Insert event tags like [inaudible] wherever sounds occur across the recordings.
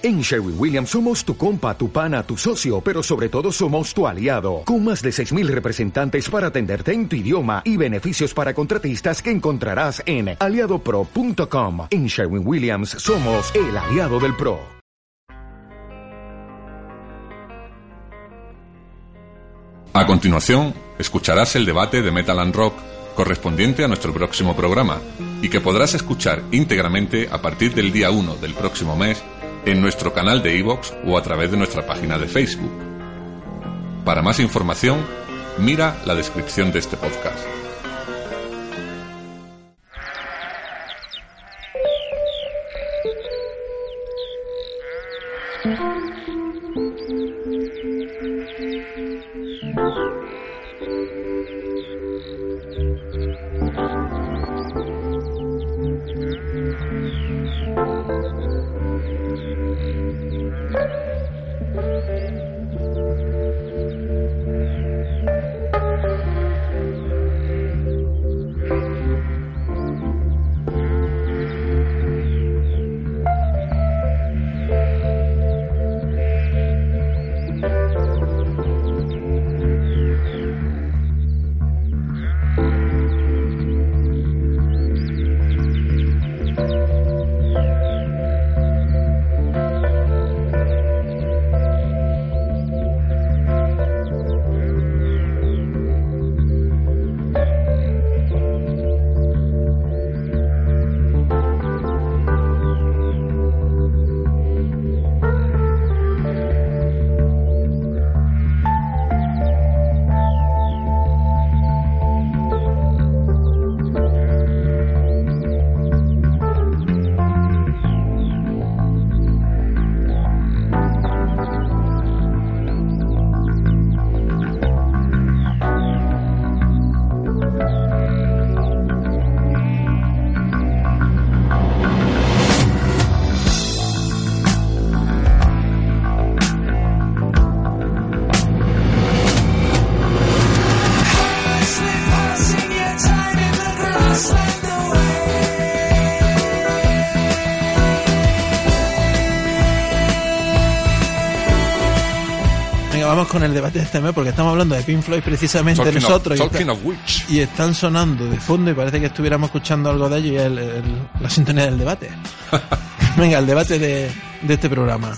En Sherwin Williams somos tu compa, tu pana, tu socio, pero sobre todo somos tu aliado, con más de 6.000 representantes para atenderte en tu idioma y beneficios para contratistas que encontrarás en aliadopro.com. En Sherwin Williams somos el aliado del PRO. A continuación, escucharás el debate de Metal and Rock correspondiente a nuestro próximo programa y que podrás escuchar íntegramente a partir del día 1 del próximo mes en nuestro canal de iVoox o a través de nuestra página de Facebook. Para más información, mira la descripción de este podcast. Con el debate de este mes porque estamos hablando de Pink Floyd precisamente Talking of- nosotros y, talking está- of which. y están sonando de fondo y parece que estuviéramos escuchando algo de ello y es el- el- la sintonía del debate. [laughs] Venga, el debate de, de este programa.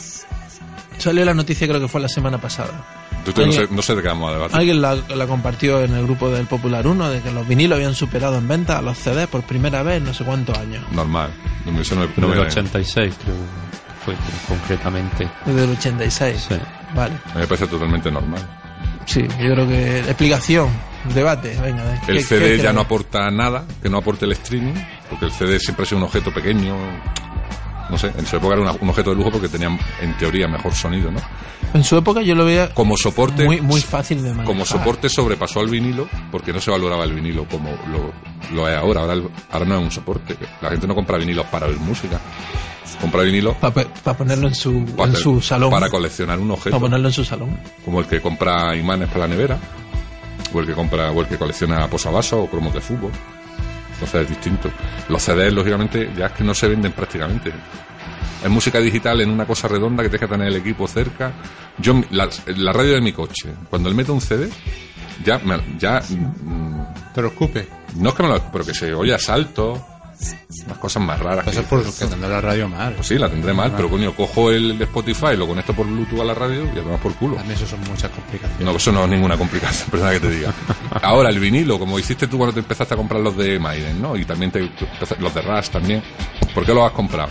Salió la noticia creo que fue la semana pasada. Te- no, sé, Alguien- no sé de qué vamos a debatir. Alguien la, la compartió en el grupo del Popular 1 de que los vinilos habían superado en venta a los CDs por primera vez en no sé cuántos años. Normal. No no no Número me- 86, creo que fue concretamente. Desde el 86. Sí. Vale. me parece totalmente normal. Sí, yo creo que explicación, debate, venga. ¿qué- El CD ya no aporta nada, que no aporte el streaming, porque el CD siempre ha sido un objeto pequeño. No sé, en su época era un objeto de lujo porque tenía, en teoría, mejor sonido, ¿no? En su época yo lo veía Como soporte, muy, muy fácil de manejar. como soporte sobrepasó al vinilo, porque no se valoraba el vinilo como lo, lo es ahora. Ahora, no es un soporte. La gente no compra vinilos para oír música. Compra vinilos Para ponerlo en su, en su salón. para coleccionar un objeto. Para ponerlo en su salón. como el que compra imanes para la nevera, o el que compra, o el que colecciona posavasos o cromos de fútbol. Entonces es distinto. Los CDs, lógicamente, ya es que no se venden prácticamente. Es música digital en una cosa redonda que tienes que tener el equipo cerca. Yo, la, la radio de mi coche, cuando le meto un CD, ya, me- ya, mm, Te lo escupe. no es que me lo, pero que se oye a salto, unas cosas más raras. Eso es por que tendrá la radio mal. Pues sí, la tendré mal, pero coño, cojo el de Spotify, lo conecto por Bluetooth a la radio y a tomar por culo. También eso son muchas complicaciones. No, eso no es ninguna complicación, [laughs] perdona que te diga. [laughs] Ahora, el vinilo, como hiciste tú cuando te empezaste a comprar los de Maiden, ¿no? Y también te, los de Rush también. ¿Por qué los has comprado?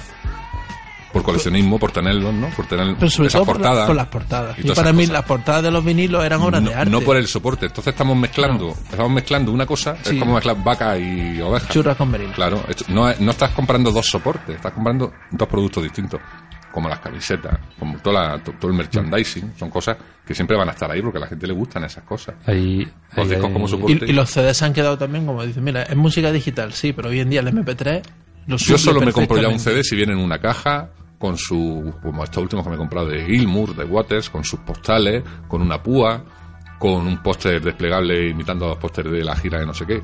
Por coleccionismo, por tenerlos, ¿no? Por tener Pero sobre esas todo por, la- portadas. por las portadas. y para mí cosas. las portadas de los vinilos eran obras no, de arte. no por el soporte. Entonces estamos mezclando, estamos mezclando una cosa, Sí. es como mezclar vaca y oveja. Churras con merino. Claro, esto- no, no estás comprando dos soportes, estás comprando dos productos distintos, como las camisetas, como toda la- to- todo el merchandising, son cosas que siempre van a estar ahí porque a la gente le gustan esas cosas. Ahí, Los ahí discos como soporte. Y, y los CDs se han quedado también, como dicen, mira, es música digital, sí, pero hoy en día el MP3 lo Yo solo me compro ya un. CD si viene en una caja con su, como estos últimos que me he comprado de Gilmour, de Waters, con sus postales, con una púa, con un póster desplegable imitando a los pósteres de la gira de no sé qué.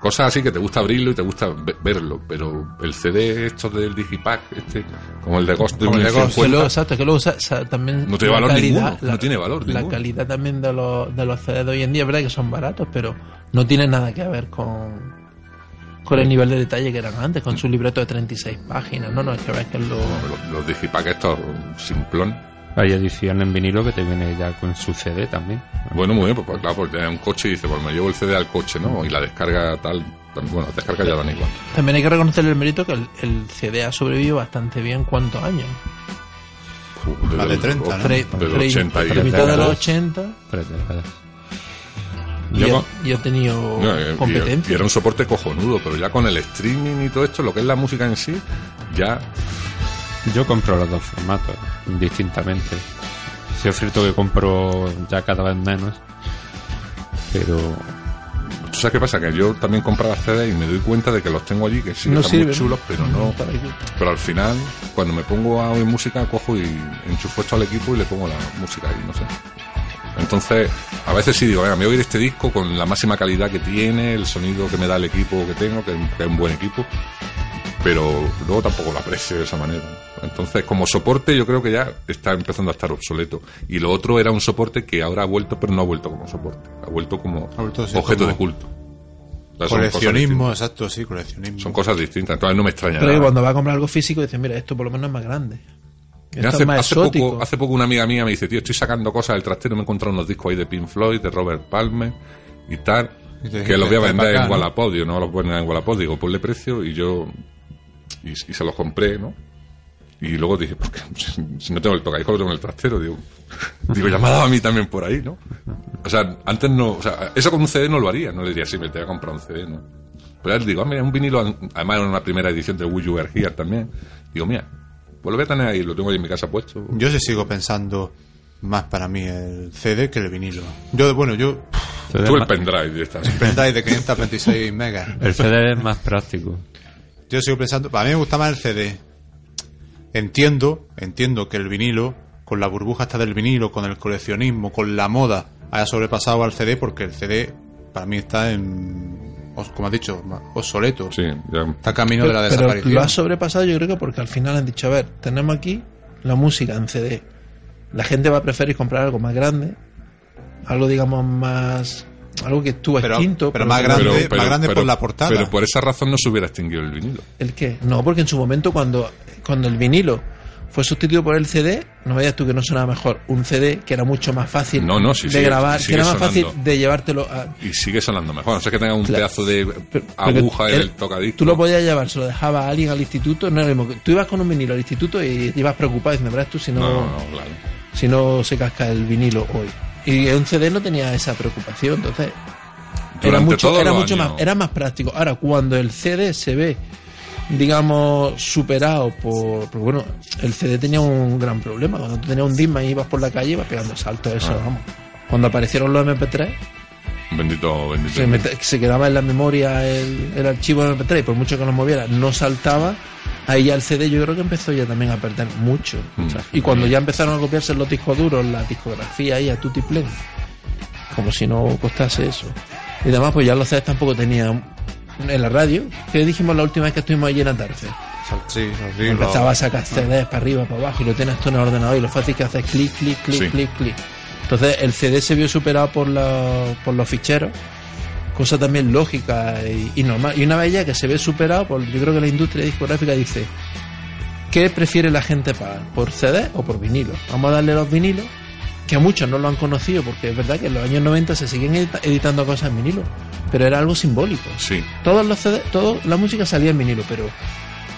Cosas así que te gusta abrirlo y te gusta ve- verlo, pero el CD estos del Digipack, este, como el de Ghost de Como el de Ghost, Que luego, 1050, exacto, que luego sa- también No tiene la valor ninguno, no tiene valor La ninguno. calidad también de los, de los CD de hoy en día, es verdad que son baratos, pero no tienen nada que ver con, con el nivel de detalle que eran antes, con su libreto de 36 páginas. No, no, es que que lo... Los, los digipack estos um, simplón. Hay edición en vinilo que te viene ya con su CD también. Bueno, muy bien, pues, pues claro, porque tenía un coche y dice, pues me llevo el CD al coche, ¿no? Y la descarga tal, también, bueno, descarga ya dan igual. También hay que reconocer el mérito que el, el CD ha sobrevivido bastante bien cuántos años. Uf, 30, de los 80. Yo con- ha tenido No, y- competencia. y era un soporte cojonudo, pero ya con el streaming y todo esto, lo que es la música en sí, ya Yo compro los dos formatos, distintamente. Sí es cierto que compro ya cada vez menos, pero ¿Tú sabes qué pasa? Que yo también compraba CD y me doy cuenta de que los tengo allí, que sí, No están sirve, muy ¿no? chulos, pero no. Para qué. Pero al final, cuando me pongo a oír música, cojo y enchufo esto al equipo y le pongo la música ahí, no sé. Entonces, a veces sí digo, venga, me voy a oír este disco con la máxima calidad que tiene, el sonido que me da el equipo que tengo, que, que es un buen equipo, pero luego tampoco lo aprecio de esa manera. Entonces, como soporte, yo creo que ya está empezando a estar obsoleto. Y lo otro era un soporte que ahora ha vuelto, pero no ha vuelto como soporte, ha vuelto como Ha vuelto, sí, objeto como de culto. Coleccionismo, exacto, sí, coleccionismo. Son cosas distintas, entonces no me extraña Pero nada. cuando va a comprar algo físico dice, mira, esto por lo menos es más grande. Esto hace, es más hace poco, hace poco una amiga mía me dice, tío, estoy sacando cosas del trastero, me he encontrado unos discos ahí de Pink Floyd, de Robert Palmer y tal, Y que los voy a vender "Está en bacán, ¿no?". Wallapod, digo, no los ponen en Wallapod, digo, ponle precio y yo, y, y se los compré, ¿no? Y luego dije, ¿por qué? Si no tengo el tocadiscos, lo tengo en el trastero, digo, [laughs] digo, ya me ha dado a mí también por ahí, ¿no? O sea, antes no, o sea, eso con un CD no lo haría, no le diría, sí, me te voy a comprar un CD, ¿no? Pero le digo, ah, mira, un vinilo, además era una primera edición de Will You Were Here también, digo, mira, pues lo voy a tener ahí, lo tengo ahí en mi casa puesto. Yo sí sigo pensando más para mí el CD que el vinilo. Yo, bueno, yo CD Tú el más- pendrive de estas. pendrive de 526 megas. el CD es más práctico. Yo sigo pensando, para mí me gusta más el CD. Entiendo, entiendo que el vinilo, con la burbuja esta del vinilo, con el coleccionismo, con la moda, haya sobrepasado al CD porque el CD para mí está en, os- como has dicho, obsoleto. Sí, ya. Está camino de la pero desaparición. lo ha sobrepasado yo creo que porque al final han dicho, a ver, tenemos aquí la música en CD. La gente va a preferir comprar algo más grande, algo digamos más... Algo que estuvo Pero- extinto. pero más grande- más grande por la portada. Pero por esa razón no se hubiera extinguido el vinilo. ¿El qué? No, porque en su momento cuando, cuando el vinilo fue sustituido por el CD, no veías tú que no sonaba mejor un CD que era mucho más fácil No, no, sí, de sigue- grabar, sigue que era más sonando. fácil de llevártelo a... Y sigue sonando mejor. No sé que tenga un Claro. pedazo de aguja pero en el tocadisco. Tú lo podías llevar, se lo dejaba a alguien al instituto, no era mismo. Tú ibas con un vinilo al instituto y ibas preocupado diciendo, verás tú si no, No, claro. si no se casca el vinilo hoy. Y un CD no tenía esa preocupación, entonces era mucho, era mucho años. más, era más práctico. Ahora, cuando el CD se ve, digamos, superado por, porque bueno, el CD tenía un gran problema. Cuando tú tenías un Discman y ibas por la calle, ibas pegando saltos, eso, Ah. vamos. Cuando aparecieron los MP3, Bendito, bendito. se, mete- se quedaba en la memoria el, el archivo de MP3 y por mucho que lo moviera, no saltaba. Ahí ya el CD yo creo que empezó ya también a perder mucho. Mm. O sea, y cuando ya empezaron a copiarse los discos duros, la discografía ahí a tutti pleno, como si no costase eso. Y además pues ya los CDs tampoco tenían en la radio, que dijimos la última vez que estuvimos allí en Atarce. Sí, sí, lo- Empezaba a sacar CDs para arriba, para abajo y lo tienes tú en el ordenador y lo fácil que haces clic, clic, clic, Sí. clic, clic. Entonces el CD se vio superado por, los por los ficheros, cosa también lógica y, y normal. Y una vez ya que se ve superado, por, yo creo que la industria discográfica dice, ¿qué prefiere la gente pagar? ¿Por CD o por vinilo? Vamos a darle los vinilos, que a muchos no lo han conocido, porque es verdad que en los años 90 se siguen edita- editando cosas en vinilo, pero era algo simbólico. Sí. Todos los CD, todo, la música salía en vinilo, pero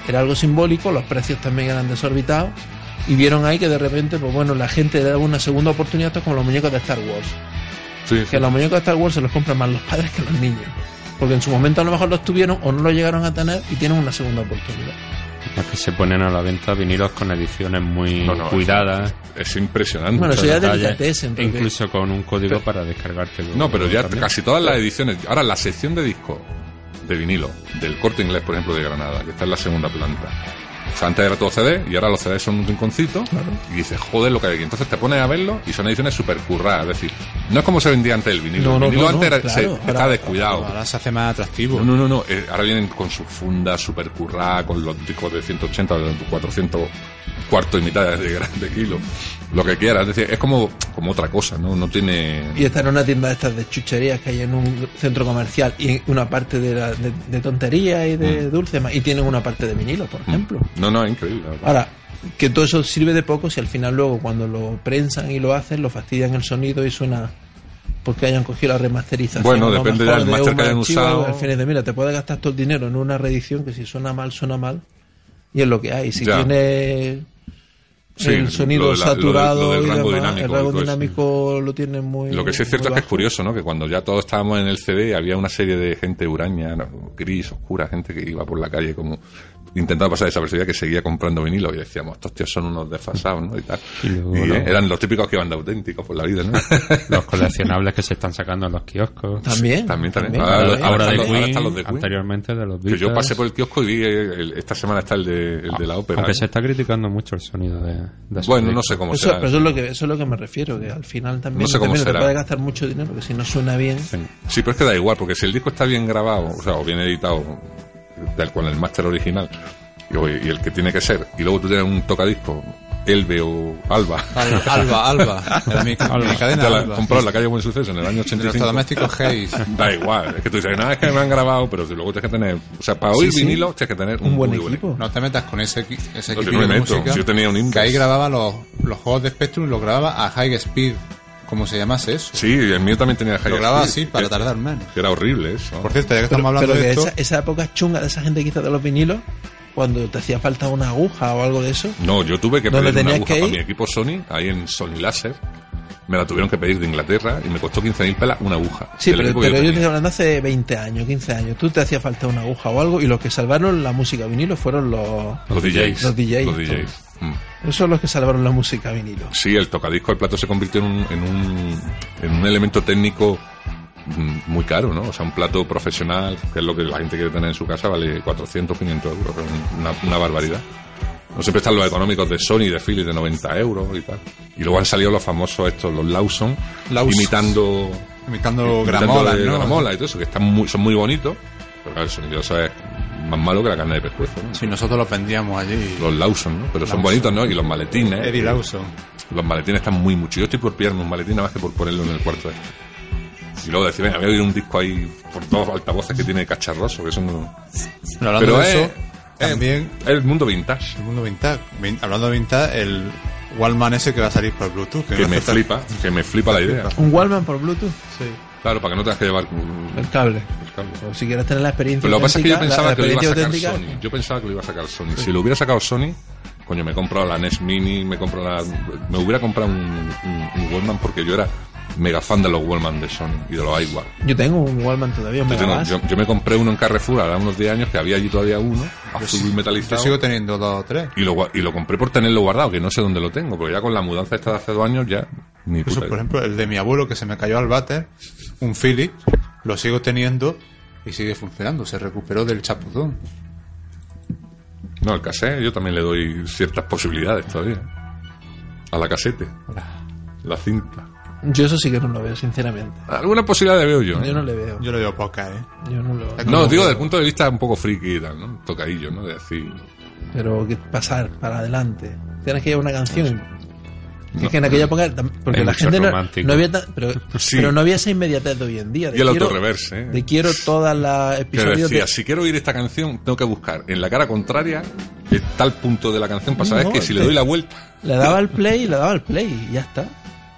era algo simbólico, los precios también eran desorbitados y vieron ahí que de repente, pues bueno, la gente le daba una segunda oportunidad, esto es como los muñecos de Star Wars, Sí, sí. que los muñecos de Star Wars se los compran más los padres que los niños, porque en su momento a lo mejor los tuvieron o no los llegaron a tener y tienen una segunda oportunidad. Es que se ponen a la venta vinilos con ediciones muy No, no, cuidadas. Es impresionante. Bueno, eso ya es porque- Incluso con un código para descargártelo. No, pero ya también. casi todas las ediciones. Ahora, la sección de discos de vinilo del corte inglés, por ejemplo, de Granada, que está en la segunda planta, O sea, antes era todo CD y ahora los CDs son un rinconcito y dices, joder, lo que hay aquí. Entonces te pones a verlo y son ediciones súper curradas. Es decir, no es como se vendía antes el vinilo. No, no, el vinilo no, antes era- se- claro. Ahora- descuidado. Ahora se hace más atractivo. No, no, no, no. eh, ahora vienen con su funda super currada, con los discos de 180 o de 400 cuarto y mitad de, de kilo. Lo que quieras. Es decir, es como, como otra cosa, ¿no? No tiene. Y estar en una tienda de estas de chucherías que hay en un centro comercial y una parte de, la- de, de tontería y de dulce más, y tienen una parte de vinilo, por ejemplo. No, no, es increíble. Ahora, que todo eso sirve de poco si al final luego cuando lo prensan y lo hacen, lo fastidian el sonido y suena porque hayan cogido la remasterización. Bueno, depende del de máster un que hayan usado. Al final de, mira, te puedes gastar todo el dinero en una reedición que si suena mal, suena mal. Y es lo que hay. Si Ya. tiene Sí, el sonido lo del- saturado y demás, dinámico el rango dinámico lo tiene muy Lo que sí es cierto es que es curioso, ¿no? Que cuando ya todos estábamos en el CD había una serie de gente huraña, gris, oscura, gente que iba por la calle como intentando pasar desapercibida que seguía comprando vinilo y decíamos, estos tíos son unos desfasados, ¿no? Y tal. Y luego, Y, eh, eran los típicos que iban de auténticos por la vida, ¿no? [laughs] Los coleccionables que se están sacando en los kioscos. También. También, también. también. Ahora- también. Ahora están de los- ahora Queen, están los de Queen. anteriormente de los que yo Beatles. pasé por el kiosco y vi, eh, el- esta semana está el de, el de la ópera. Aunque ¿no? se está criticando mucho el sonido de, de Bueno, no sé cómo Eso, será. pero eso es lo que eso es lo que me refiero, que al final también, No sé cómo también te será. puedes gastar mucho dinero, que si no suena bien, Sí. Sí, pero es que da igual, porque si el disco está bien grabado, o sea, o bien editado, tal con el máster original, y, y el que tiene que ser, y luego tú tienes un tocadisco, Elbe o Alba, Al- Alba, Alba. [laughs] Era mi, mi cadena la Alba. comprado en la calle Buen Suceso en el año De 85. electrodomésticos [laughs] Hayes. Da igual, es que tú dices, nada, es que me han grabado, pero si luego tienes que tener, o sea, para oír Sí, sí. vinilo tienes que tener un, un buen muy equipo. No te metas con ese, ese No, yo equipo no me de meto. música. Si yo tenía un Index. Que ahí grababa los, los juegos de Spectrum y los grababa a high speed. Como se llamase eso. Sí, el mío también tenía lo grababa así para que- tardar menos. que era horrible eso. Por cierto, ya que Pero, estamos hablando pero de esto, esa, esa época chunga de esa gente que hizo de los vinilos, cuando te hacía falta una aguja o algo de eso, No, yo tuve que ¿Dónde pedir una aguja para mi equipo Sony, ahí en Sony Laser. Me la tuvieron que pedir de Inglaterra y me costó 15.000 pelas una aguja. Sí, pero, pero yo tenía. te estoy hablando hace 20 años, 15 años. Tú te hacía falta una aguja o algo y los que salvaron la música vinilo fueron los... Los DJs. Los DJs. Los DJs. Esos son los que salvaron la música vinilo. Sí, el tocadisco, el plato se convirtió en un, en un, en un elemento técnico mm, muy caro, ¿no? O sea, un plato profesional, que es lo que la gente quiere tener en su casa, vale 400, 500 euros, una, una barbaridad. No siempre están los económicos de Sony, de Philips, de 90 euros y tal. Y luego han salido los famosos estos, los Lawson, Lawson. imitando... imitando imitando gramolas, ¿no? gramola y todo eso, que están muy, son muy bonitos, pero claro, el sonido eso es más malo que la carne de pescuezo, ¿no? Si nosotros los vendíamos allí. Los Lawson, ¿no? Pero son bonitos, ¿no? Y los maletines. Eddie Lawson. Los maletines están muy mucho. Yo estoy por pillarme un maletín nada más que por ponerlo en el cuarto. este. Y luego decir, venga, voy a oír un disco ahí por dos altavoces que tiene cacharroso, que son... Pero hablando Pero de es, eso, también es el mundo vintage, el mundo vintage. Vin- Hablando de vintage, el Wallman ese que va a salir por Bluetooth. que no me flipa, que me flipa la idea. Un Wallman por Bluetooth, Sí. Claro, para que no tengas que llevar mm, el cable. el cable. O si quieres tener la experiencia Pero lo que pasa es que yo pensaba la- que lo iba a sacar Sony. Yo pensaba que lo iba a sacar Sony. Si lo hubiera sacado Sony, coño, me he comprado la NES Mini, me compro la, me hubiera comprado un, un, un Wallman porque yo era mega fan de los Wallman de Sony y de los iWall. Yo tengo un Wallman todavía, un Yo, tengo- yo- yo me compré uno en Carrefour hace unos 10 años que había allí todavía uno, azul Yo metalizado. sigo teniendo dos o tres. Y lo, gua- y lo compré por tenerlo guardado, que no sé dónde lo tengo, porque ya con la mudanza esta de hace dos años ya ni Eso, por idea. ejemplo, el de mi abuelo que se me cayó al váter, un Philips, lo sigo teniendo y sigue funcionando. Se recuperó del chapuzón. No, el cassette yo también le doy ciertas posibilidades todavía. A la casete. La cinta. Yo eso sí que no lo veo, sinceramente. Algunas posibilidades veo yo. ¿eh? Yo no le veo. Yo lo veo poca, ¿eh? Yo no lo No, digo desde el punto de vista un poco friki y tal, ¿no? Tocadillo, ¿no? De decir... Pero que pasar para adelante. Tienes que llevar una canción. Es que en aquella época, tam- porque Hay la gente no, había, pero, [laughs] Sí. pero no había esa inmediatez de hoy en día. De Y el quiero- autorreverse, ¿eh? De quiero todas las episodios decía, de, si quiero oír esta canción, tengo que buscar en la cara contraria el tal punto de la canción para saber No, que si le doy la vuelta... Le daba [laughs] el play le daba el play y ya está.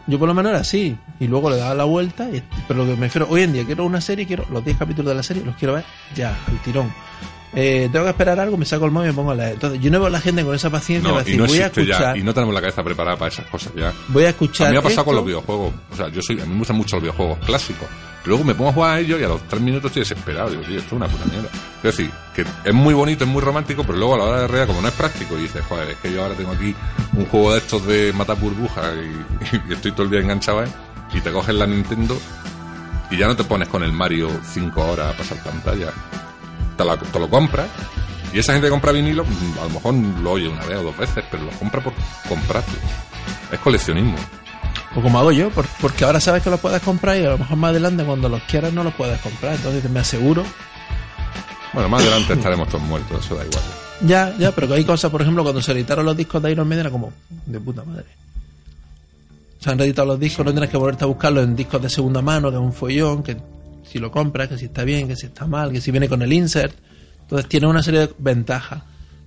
Yo por lo menos era así. Y luego le daba la vuelta. y- pero lo que me refiero, hoy en día quiero una serie, quiero los 10 capítulos de la serie, los quiero ver ya, al tirón. Eh, tengo que esperar algo, me saco el móvil y me pongo a leer. Entonces, yo no veo a la gente con esa paciencia No, de y decir, no voy a escuchar, ya. Y no tenemos la cabeza preparada para esas cosas ya. voy a escuchar. A mí me ha pasado con los videojuegos. O sea, yo soy, a mí me gustan mucho los videojuegos clásicos. Luego me pongo a jugar a ellos y a los tres minutos estoy desesperado. Digo, tío, esto es una puta mierda. Es decir, que es muy bonito, es muy romántico, pero luego a la hora de realidad, como no es práctico, y dices, joder, es que yo ahora tengo aquí un juego de estos de matar burbujas y, [laughs] y estoy todo el día enganchado él, y te coges la Nintendo y ya no te pones con el Mario cinco horas a pasar pantalla. Te, la- te lo compras Y esa gente que compra vinilo, mm, a lo mejor lo oye una vez o dos veces, pero lo compra por comprarlo. Es coleccionismo. O como hago yo, por- porque ahora sabes que los puedes comprar y a lo mejor más adelante cuando los quieras no los puedes comprar. Entonces me aseguro. Bueno, más adelante estaremos todos muertos, eso da igual. Ya, ya, pero que hay cosas, por ejemplo, cuando se editaron los discos de Iron Maiden era como de puta madre. Se han reeditado los discos, no tienes que volverte a buscarlos en discos de segunda mano, que es un follón, que si lo compras, que si está bien, que si está mal, que si viene con el insert. Entonces tiene una serie de ventajas.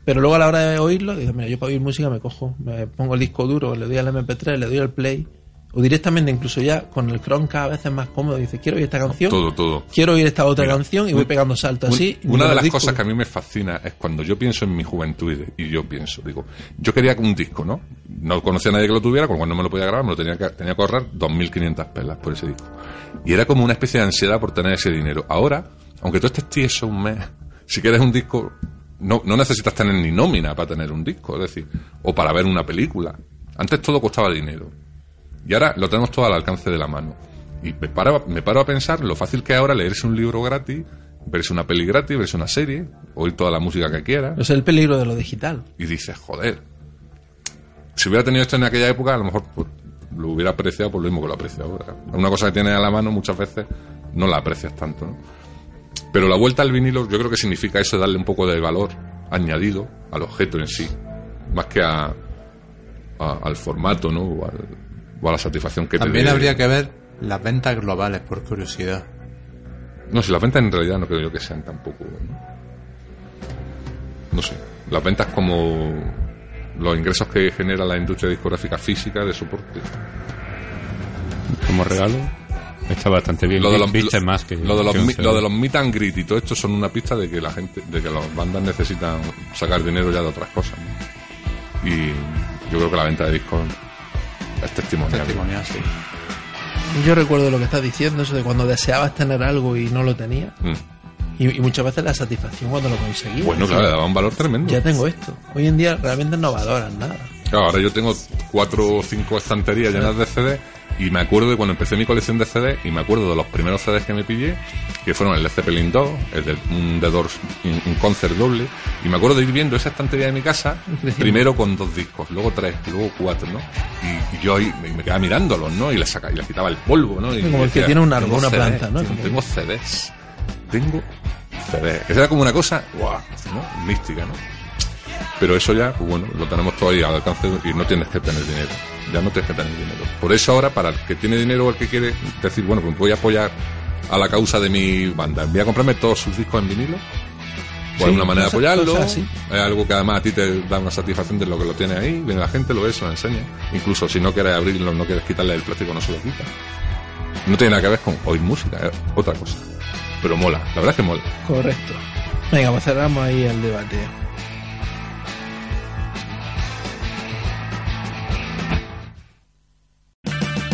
Pero luego a la hora de oírlo, digo, mira, yo para oír música me cojo, me pongo el disco duro, le doy al MP3, le doy al play, o directamente incluso ya con el Chromecast a veces más cómodo, dice, quiero oír esta canción, Todo, todo. quiero oír esta otra Mira, canción y voy pegando saltos Un- así. Una de las discos. cosas que a mí me fascina es cuando yo pienso en mi juventud y, yo pienso, digo, yo quería un disco, ¿no? No conocía a nadie que lo tuviera, con cuando no me lo podía grabar, me lo tenía que, tenía que ahorrar 2.500 pelas por ese disco. Y era como una especie de ansiedad por tener ese dinero. Ahora, aunque tú estés tieso un mes, [laughs] si quieres un disco, no, no necesitas tener ni nómina para tener un disco, es decir, o para ver una película. Antes todo costaba dinero. Y ahora lo tenemos todo al alcance de la mano. Y me paro, me paro a pensar lo fácil que es ahora leerse un libro gratis, verse una peli gratis, verse una serie, oír toda la música que quiera. Es el peligro de lo digital. Y dices, joder, si hubiera tenido esto en aquella época, a lo mejor pues, lo hubiera apreciado por lo mismo que lo aprecio ahora. Una cosa que tienes a la mano muchas veces no la aprecias tanto, ¿no? Pero la vuelta al vinilo yo creo que significa eso, darle un poco de valor añadido al objeto en sí, más que a, a- al formato, ¿no? O, al- o a la satisfacción que También te habría que ver las ventas globales, por curiosidad. No, si las ventas en realidad no creo yo que sean tampoco. No, No sé. Las ventas como los ingresos que genera la industria discográfica física de soporte. Como regalo, está bastante bien. Lo de los, lo- más que. lo de los, que mi- lo de los meet and greet y todo esto son una pista de que la gente, de que las bandas necesitan sacar dinero ya de otras cosas. ¿no? Y yo creo que la venta de discos es testimonial. Testimonial, sí. Yo recuerdo lo que estás diciendo, eso de cuando deseabas tener algo y no lo tenías. Mm. Y, y muchas veces la satisfacción cuando lo conseguías. Bueno, claro, le daba un valor tremendo. Ya tengo esto. Hoy en día realmente no valoran nada. Claro, ahora yo tengo cuatro o cinco estanterías llenas de CD y me acuerdo de cuando empecé mi colección de CD y me acuerdo de los primeros CDs que me pillé, que fueron el Led Zeppelin 2, el de un The Doors, un, un concert doble, y me acuerdo de ir viendo esa estantería de mi casa, [laughs] primero con dos discos, luego tres, luego cuatro, ¿no? Y, y yo ahí me, me quedaba mirándolos, ¿no? Y les, saca, y les quitaba el polvo, ¿no? Y Como el que tiene un árbol, "Tengo una CDs, planta, ¿no? Tengo CDs. Tengo CDs. Que era como una cosa, guau, ¿no? Mística, ¿no? Pero eso ya, pues bueno, lo tenemos todo ahí al alcance y no tienes que tener dinero. Ya no tienes que tener dinero. Por eso ahora, para el que tiene dinero o el que quiere decir, bueno, pues voy a apoyar a la causa de mi banda. Voy a comprarme todos sus discos en vinilo. Sí, Por una manera de apoyarlo. Es algo que además a ti te da una satisfacción de lo que lo tiene ahí. Viene la gente, lo ve, se lo enseña. Incluso si no quieres abrirlo, no quieres quitarle el plástico, no se lo quita. No tiene nada que ver con oír música, es otra cosa. Pero mola, la verdad es que mola. Correcto. Venga, pues cerramos ahí el debate.